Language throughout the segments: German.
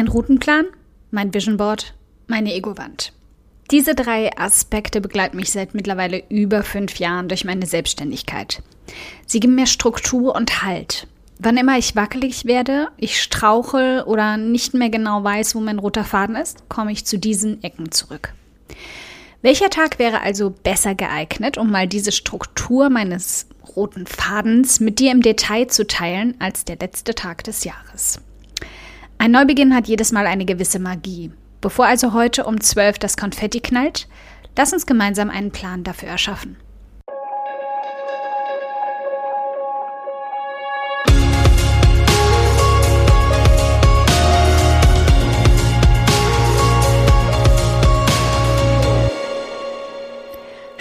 mein Routenplan, mein Vision Board, meine Ego-Wand. Diese drei Aspekte begleiten mich seit mittlerweile über fünf Jahren durch meine Selbstständigkeit. Sie geben mir Struktur und Halt. Wann immer ich wackelig werde, ich strauchel oder nicht mehr genau weiß, wo mein roter Faden ist, komme ich zu diesen Ecken zurück. Welcher Tag wäre also besser geeignet, um mal diese Struktur meines roten Fadens mit dir im Detail zu teilen, als der letzte Tag des Jahres? Ein Neubeginn hat jedes Mal eine gewisse Magie. Bevor also heute um 12 das Konfetti knallt, lass uns gemeinsam einen Plan dafür erschaffen.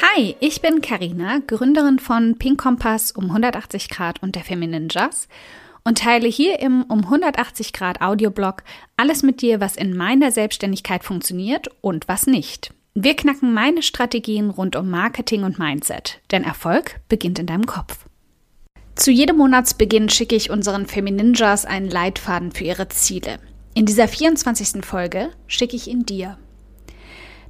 Hi, ich bin Karina, Gründerin von Pink Kompass um 180 Grad und der Feminine Jazz und teile hier im um 180 Grad Audioblog alles mit dir, was in meiner Selbstständigkeit funktioniert und was nicht. Wir knacken meine Strategien rund um Marketing und Mindset, denn Erfolg beginnt in deinem Kopf. Zu jedem Monatsbeginn schicke ich unseren Femininjas einen Leitfaden für ihre Ziele. In dieser 24. Folge schicke ich ihn dir.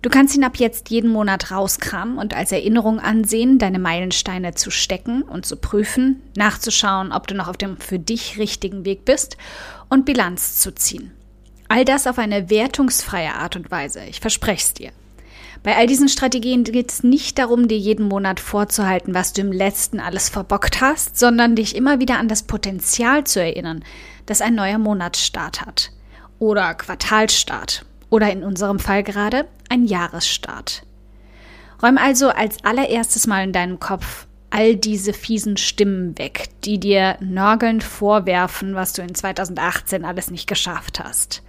Du kannst ihn ab jetzt jeden Monat rauskramen und als Erinnerung ansehen, deine Meilensteine zu stecken und zu prüfen, nachzuschauen, ob du noch auf dem für dich richtigen Weg bist und Bilanz zu ziehen. All das auf eine wertungsfreie Art und Weise. Ich verspreche es dir. Bei all diesen Strategien geht es nicht darum, dir jeden Monat vorzuhalten, was du im letzten alles verbockt hast, sondern dich immer wieder an das Potenzial zu erinnern, das ein neuer Monatsstart hat. Oder Quartalstart oder in unserem Fall gerade ein Jahresstart. Räum also als allererstes mal in deinem Kopf all diese fiesen Stimmen weg, die dir nörgelnd vorwerfen, was du in 2018 alles nicht geschafft hast.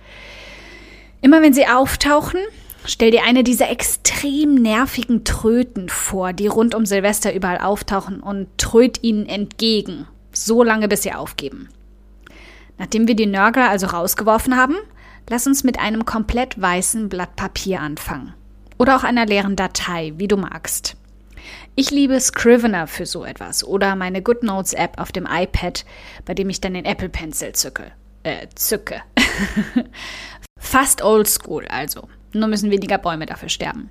Immer wenn sie auftauchen, stell dir eine dieser extrem nervigen Tröten vor, die rund um Silvester überall auftauchen und tröt ihnen entgegen, so lange bis sie aufgeben. Nachdem wir die Nörgler also rausgeworfen haben, Lass uns mit einem komplett weißen Blatt Papier anfangen. Oder auch einer leeren Datei, wie du magst. Ich liebe Scrivener für so etwas oder meine GoodNotes App auf dem iPad, bei dem ich dann den Apple Pencil zücke. Äh, zücke. Fast old school also. Nur müssen weniger Bäume dafür sterben.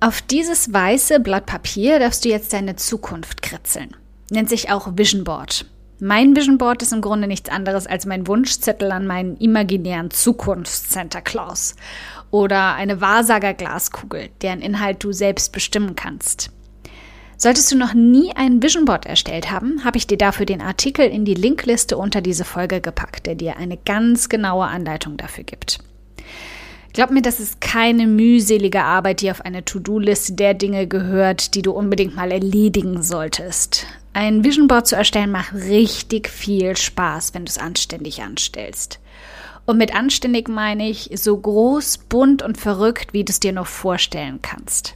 Auf dieses weiße Blatt Papier darfst du jetzt deine Zukunft kritzeln. Nennt sich auch Vision Board. Mein Vision Board ist im Grunde nichts anderes als mein Wunschzettel an meinen imaginären Zukunfts-Santa Claus oder eine Wahrsager-Glaskugel, deren Inhalt du selbst bestimmen kannst. Solltest du noch nie ein Vision Board erstellt haben, habe ich dir dafür den Artikel in die Linkliste unter diese Folge gepackt, der dir eine ganz genaue Anleitung dafür gibt. Glaub mir, das ist keine mühselige Arbeit, die auf eine To-Do-Liste der Dinge gehört, die du unbedingt mal erledigen solltest. Ein Vision Board zu erstellen macht richtig viel Spaß, wenn du es anständig anstellst. Und mit anständig meine ich so groß, bunt und verrückt, wie du es dir nur vorstellen kannst.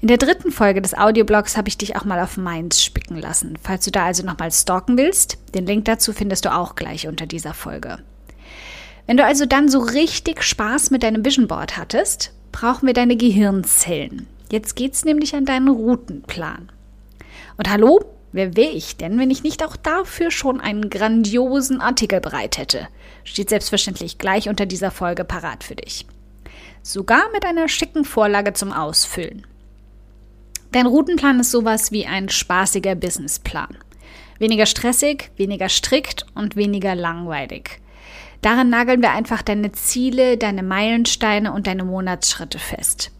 In der dritten Folge des Audioblogs habe ich dich auch mal auf meins spicken lassen. Falls du da also nochmal stalken willst, den Link dazu findest du auch gleich unter dieser Folge. Wenn du also dann so richtig Spaß mit deinem Vision Board hattest, brauchen wir deine Gehirnzellen. Jetzt geht's nämlich an deinen Routenplan. Und hallo, Wer wäre ich denn, wenn ich nicht auch dafür schon einen grandiosen Artikel bereit hätte? Steht selbstverständlich gleich unter dieser Folge parat für dich. Sogar mit einer schicken Vorlage zum Ausfüllen. Dein Routenplan ist sowas wie ein spaßiger Businessplan. Weniger stressig, weniger strikt und weniger langweilig. Darin nageln wir einfach deine Ziele, deine Meilensteine und deine Monatsschritte fest.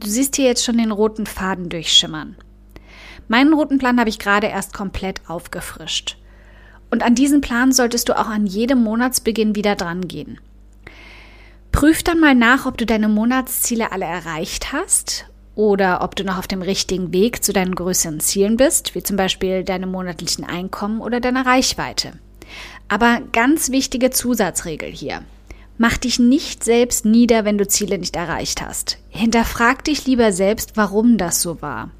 Du siehst hier jetzt schon den roten Faden durchschimmern. Meinen roten Plan habe ich gerade erst komplett aufgefrischt. Und an diesen Plan solltest du auch an jedem Monatsbeginn wieder dran gehen. Prüf dann mal nach, ob du deine Monatsziele alle erreicht hast oder ob du noch auf dem richtigen Weg zu deinen größeren Zielen bist, wie zum Beispiel deinem monatlichen Einkommen oder deiner Reichweite. Aber ganz wichtige Zusatzregel hier. Mach dich nicht selbst nieder, wenn du Ziele nicht erreicht hast. Hinterfrag dich lieber selbst, warum das so war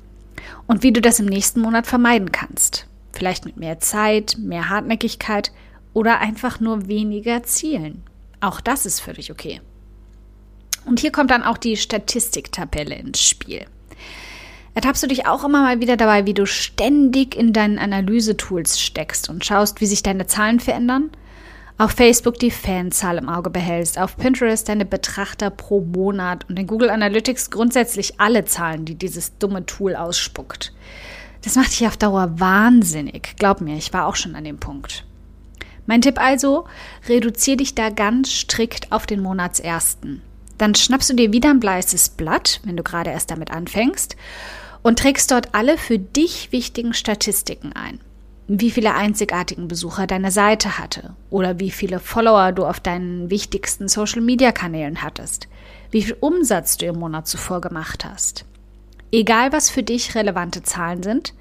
und wie du das im nächsten Monat vermeiden kannst. Vielleicht mit mehr Zeit, mehr Hartnäckigkeit oder einfach nur weniger Zielen. Auch das ist völlig okay. Und hier kommt dann auch die Statistiktabelle ins Spiel. Ertappst du dich auch immer mal wieder dabei, wie du ständig in deinen Analysetools steckst und schaust, wie sich deine Zahlen verändern? Auf Facebook die Fanzahl im Auge behältst, auf Pinterest deine Betrachter pro Monat und in Google Analytics grundsätzlich alle Zahlen, die dieses dumme Tool ausspuckt. Das macht dich auf Dauer wahnsinnig. Glaub mir, ich war auch schon an dem Punkt. Mein Tipp also, reduzier dich da ganz strikt auf den Monatsersten. Dann schnappst du dir wieder ein bleißes Blatt, wenn du gerade erst damit anfängst, und trägst dort alle für dich wichtigen Statistiken ein. Wie viele einzigartigen Besucher deine Seite hatte oder wie viele Follower du auf deinen wichtigsten Social-Media-Kanälen hattest, wie viel Umsatz du im Monat zuvor gemacht hast. Egal was für dich relevante Zahlen sind,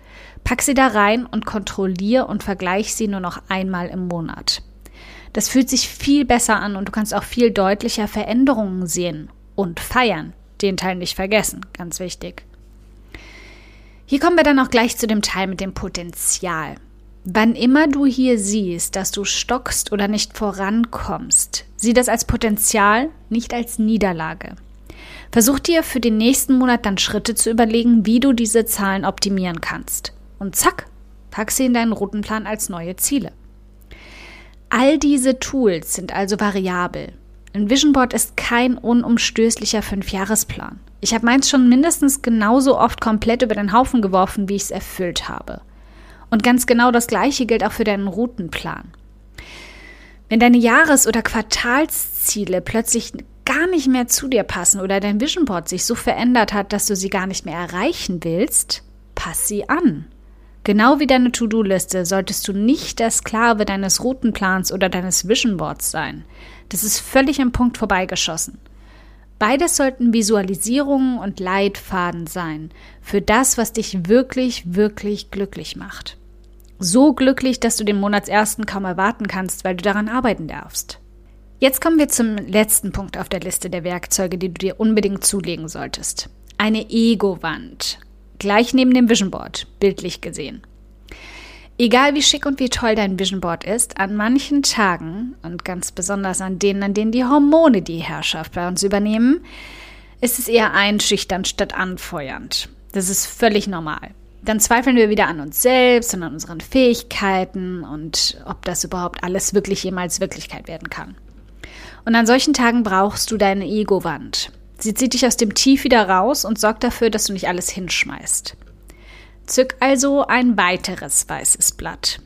pack sie da rein und kontrollier und vergleich sie nur noch einmal im Monat. Das fühlt sich viel besser an und du kannst auch viel deutlicher Veränderungen sehen und feiern. Den Teil nicht vergessen, ganz wichtig. Hier kommen wir dann auch gleich zu dem Teil mit dem Potenzial. Wann immer du hier siehst, dass du stockst oder nicht vorankommst, sieh das als Potenzial, nicht als Niederlage. Versuch dir für den nächsten Monat dann Schritte zu überlegen, wie du diese Zahlen optimieren kannst. Und zack, pack sie in deinen Routenplan als neue Ziele. All diese Tools sind also variabel. Ein Vision Board ist kein unumstößlicher Fünfjahresplan. Ich habe meins schon mindestens genauso oft komplett über den Haufen geworfen, wie ich es erfüllt habe. Und ganz genau das Gleiche gilt auch für deinen Routenplan. Wenn deine Jahres- oder Quartalsziele plötzlich gar nicht mehr zu dir passen oder dein Vision Board sich so verändert hat, dass du sie gar nicht mehr erreichen willst, pass sie an. Genau wie deine To-Do-Liste solltest du nicht der Sklave deines Routenplans oder deines Vision Boards sein. Das ist völlig am Punkt vorbeigeschossen. Beides sollten Visualisierungen und Leitfaden sein für das, was dich wirklich, wirklich glücklich macht. So glücklich, dass du den Monatsersten kaum erwarten kannst, weil du daran arbeiten darfst. Jetzt kommen wir zum letzten Punkt auf der Liste der Werkzeuge, die du dir unbedingt zulegen solltest. Eine Ego-Wand gleich neben dem Vision Board, bildlich gesehen. Egal wie schick und wie toll dein Vision Board ist, an manchen Tagen und ganz besonders an denen, an denen die Hormone die Herrschaft bei uns übernehmen, ist es eher einschüchternd statt anfeuernd. Das ist völlig normal. Dann zweifeln wir wieder an uns selbst und an unseren Fähigkeiten und ob das überhaupt alles wirklich jemals Wirklichkeit werden kann. Und an solchen Tagen brauchst du deine Ego-Wand. Sie zieht dich aus dem Tief wieder raus und sorgt dafür, dass du nicht alles hinschmeißt. Zück also ein weiteres weißes Blatt.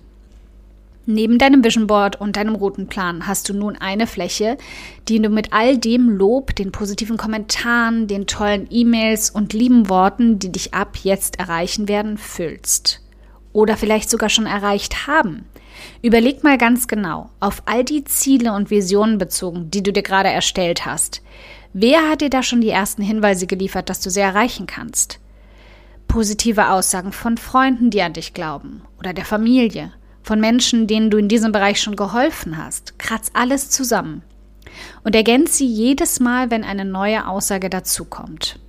Neben deinem Vision Board und deinem roten Plan hast du nun eine Fläche, die du mit all dem Lob, den positiven Kommentaren, den tollen E-Mails und lieben Worten, die dich ab jetzt erreichen werden, füllst. Oder vielleicht sogar schon erreicht haben. Überleg mal ganz genau, auf all die Ziele und Visionen bezogen, die du dir gerade erstellt hast. Wer hat dir da schon die ersten Hinweise geliefert, dass du sie erreichen kannst? Positive Aussagen von Freunden, die an dich glauben, oder der Familie, von Menschen, denen du in diesem Bereich schon geholfen hast. Kratz alles zusammen und ergänze sie jedes Mal, wenn eine neue Aussage dazukommt.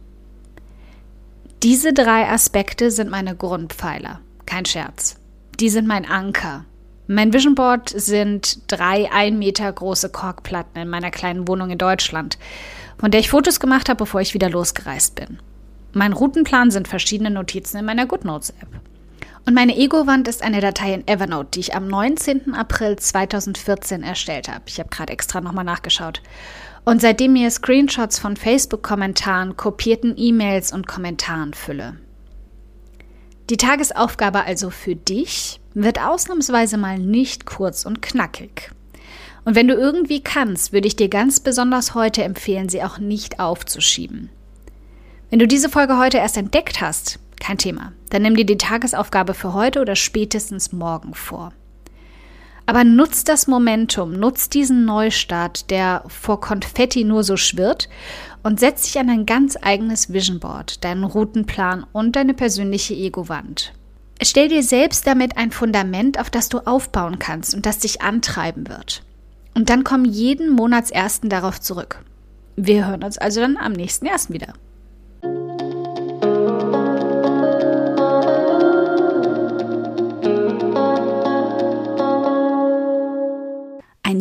Diese drei Aspekte sind meine Grundpfeiler, kein Scherz. Die sind mein Anker. Mein Vision Board sind drei ein Meter große Korkplatten in meiner kleinen Wohnung in Deutschland von der ich Fotos gemacht habe, bevor ich wieder losgereist bin. Mein Routenplan sind verschiedene Notizen in meiner GoodNotes-App. Und meine Ego-Wand ist eine Datei in Evernote, die ich am 19. April 2014 erstellt habe. Ich habe gerade extra nochmal nachgeschaut. Und seitdem mir Screenshots von Facebook-Kommentaren, kopierten E-Mails und Kommentaren fülle. Die Tagesaufgabe also für dich wird ausnahmsweise mal nicht kurz und knackig. Und wenn du irgendwie kannst, würde ich dir ganz besonders heute empfehlen, sie auch nicht aufzuschieben. Wenn du diese Folge heute erst entdeckt hast, kein Thema, dann nimm dir die Tagesaufgabe für heute oder spätestens morgen vor. Aber nutz das Momentum, nutz diesen Neustart, der vor Konfetti nur so schwirrt und setz dich an ein ganz eigenes Vision Board, deinen Routenplan und deine persönliche Ego-Wand. Stell dir selbst damit ein Fundament, auf das du aufbauen kannst und das dich antreiben wird. Und dann kommen jeden Monatsersten darauf zurück. Wir hören uns also dann am nächsten ersten wieder.